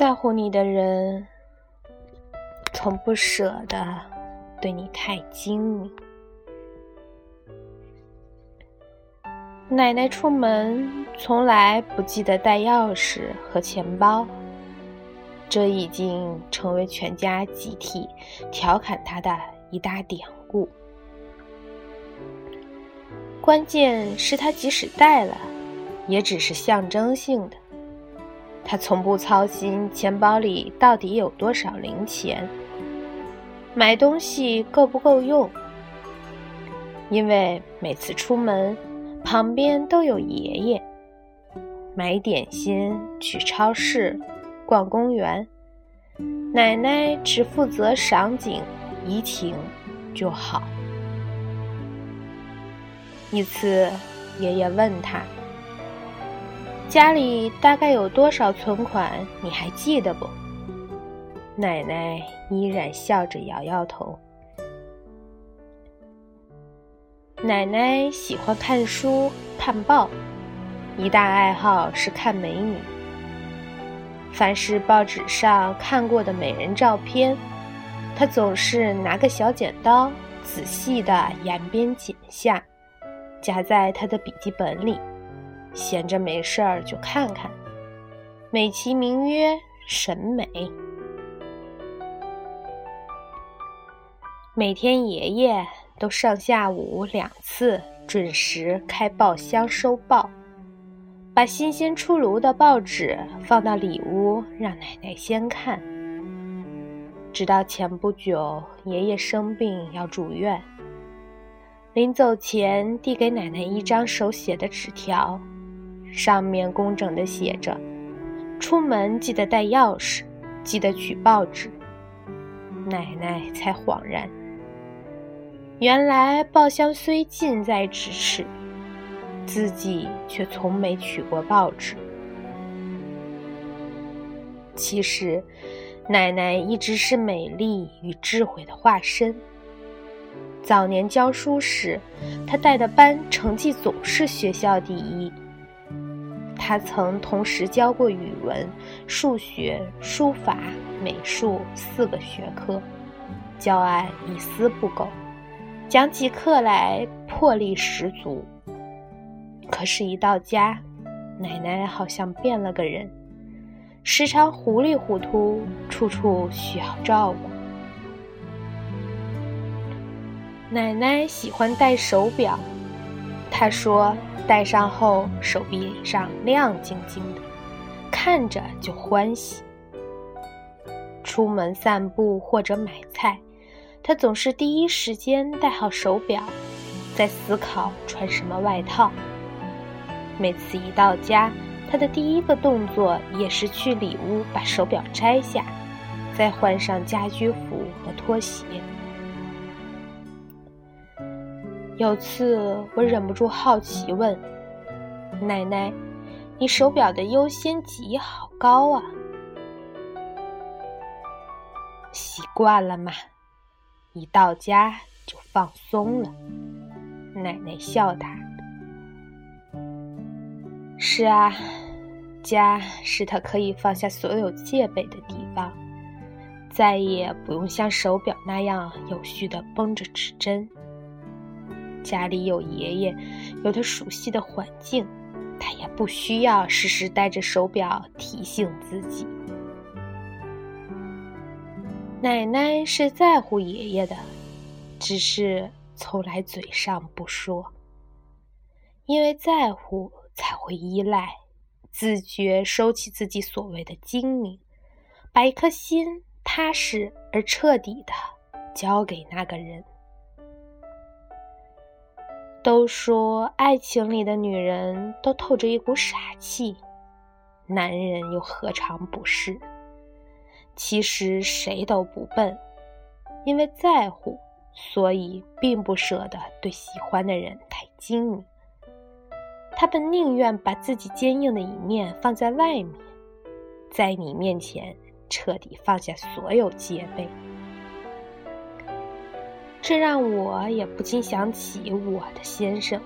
在乎你的人，从不舍得对你太精明。奶奶出门从来不记得带钥匙和钱包，这已经成为全家集体调侃她的一大典故。关键是她即使带了，也只是象征性的。他从不操心钱包里到底有多少零钱，买东西够不够用，因为每次出门。旁边都有爷爷，买点心、去超市、逛公园，奶奶只负责赏景怡情就好。一次，爷爷问他：“家里大概有多少存款？你还记得不？”奶奶依然笑着摇摇头。奶奶喜欢看书、看报，一大爱好是看美女。凡是报纸上看过的美人照片，她总是拿个小剪刀，仔细的沿边剪下，夹在她的笔记本里。闲着没事儿就看看，美其名曰审美。每天爷爷。都上下午两次准时开报箱收报，把新鲜出炉的报纸放到里屋，让奶奶先看。直到前不久，爷爷生病要住院，临走前递给奶奶一张手写的纸条，上面工整的写着：“出门记得带钥匙，记得取报纸。”奶奶才恍然。原来报箱虽近在咫尺，自己却从没取过报纸。其实，奶奶一直是美丽与智慧的化身。早年教书时，她带的班成绩总是学校第一。他曾同时教过语文、数学、书法、美术四个学科，教案一丝不苟。讲起课来魄力十足，可是，一到家，奶奶好像变了个人，时常糊里糊涂，处处需要照顾。奶奶喜欢戴手表，她说戴上后手臂上亮晶晶的，看着就欢喜。出门散步或者买菜。他总是第一时间戴好手表，在思考穿什么外套。每次一到家，他的第一个动作也是去里屋把手表摘下，再换上家居服和拖鞋。有次我忍不住好奇问：“奶奶，你手表的优先级好高啊？”习惯了嘛。一到家就放松了，奶奶笑答：“是啊，家是他可以放下所有戒备的地方，再也不用像手表那样有序的绷着指针。家里有爷爷，有他熟悉的环境，他也不需要时时带着手表提醒自己。”奶奶是在乎爷爷的，只是从来嘴上不说。因为在乎，才会依赖，自觉收起自己所谓的精明，把一颗心踏实而彻底的交给那个人。都说爱情里的女人都透着一股傻气，男人又何尝不是？其实谁都不笨，因为在乎，所以并不舍得对喜欢的人太精明。他们宁愿把自己坚硬的一面放在外面，在你面前彻底放下所有戒备。这让我也不禁想起我的先生。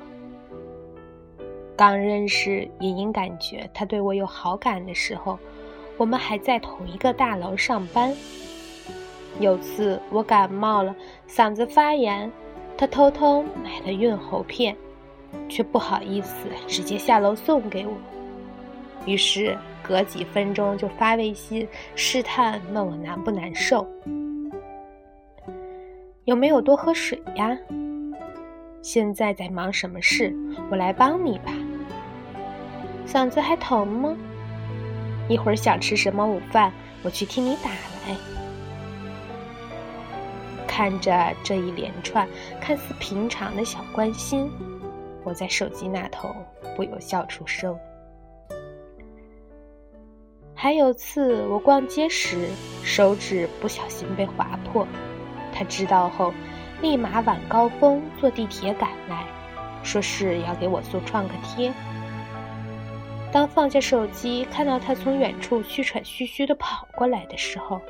刚认识，隐隐感觉他对我有好感的时候。我们还在同一个大楼上班。有次我感冒了，嗓子发炎，他偷偷买了润喉片，却不好意思直接下楼送给我。于是隔几分钟就发微信试探问我难不难受，有没有多喝水呀？现在在忙什么事？我来帮你吧。嗓子还疼吗？一会儿想吃什么午饭？我去替你打来。看着这一连串看似平常的小关心，我在手机那头不由笑出声。还有次我逛街时，手指不小心被划破，他知道后，立马晚高峰坐地铁赶来，说是要给我送创可贴。当放下手机，看到他从远处气喘吁吁地跑过来的时候，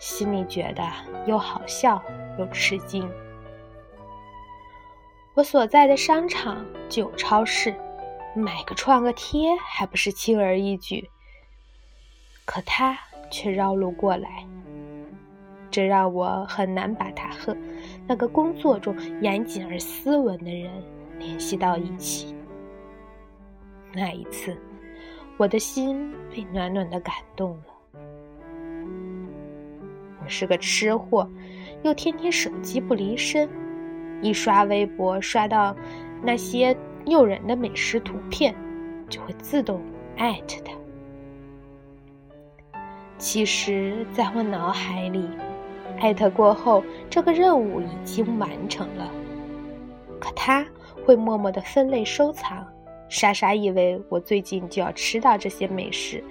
心里觉得又好笑又吃惊。我所在的商场就有超市，买个创可贴还不是轻而易举。可他却绕路过来，这让我很难把他和那个工作中严谨而斯文的人联系到一起。那一次，我的心被暖暖的感动了。我是个吃货，又天天手机不离身，一刷微博刷到那些诱人的美食图片，就会自动艾特他。其实，在我脑海里，艾特过后，这个任务已经完成了。可他会默默的分类收藏，莎莎以为我最近就要吃到这些美食，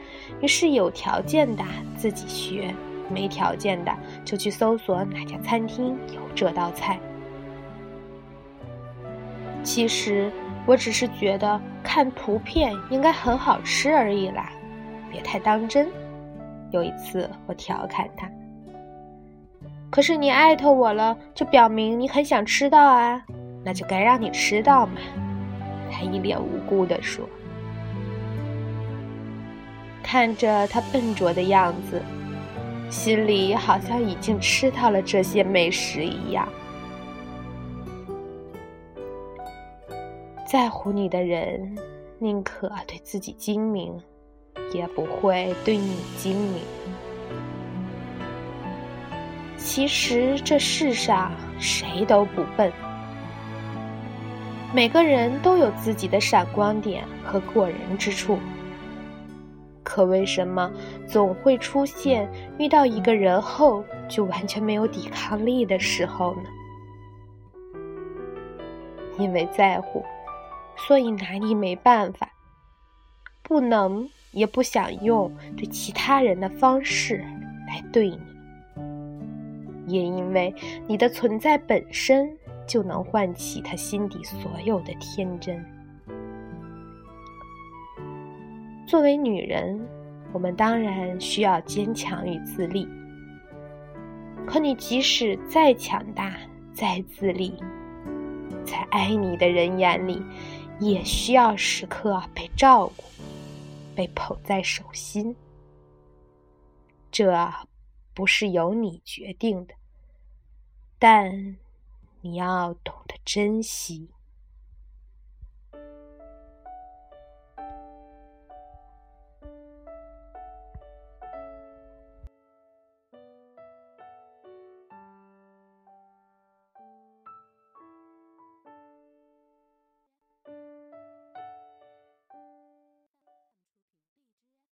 于是有条件的自己学，没条件的就去搜索哪家餐厅有这道菜。其实，我只是觉得看图片应该很好吃而已啦，别太当真。有一次，我调侃他：“可是你艾特我了，就表明你很想吃到啊，那就该让你吃到嘛。”他一脸无辜地说。看着他笨拙的样子，心里好像已经吃到了这些美食一样。在乎你的人，宁可对自己精明。也不会对你精明。其实这世上谁都不笨，每个人都有自己的闪光点和过人之处。可为什么总会出现遇到一个人后就完全没有抵抗力的时候呢？因为在乎，所以拿你没办法，不能。也不想用对其他人的方式来对你，也因为你的存在本身就能唤起他心底所有的天真。作为女人，我们当然需要坚强与自立。可你即使再强大、再自立，在爱你的人眼里，也需要时刻被照顾。被捧在手心，这不是由你决定的，但你要懂得珍惜。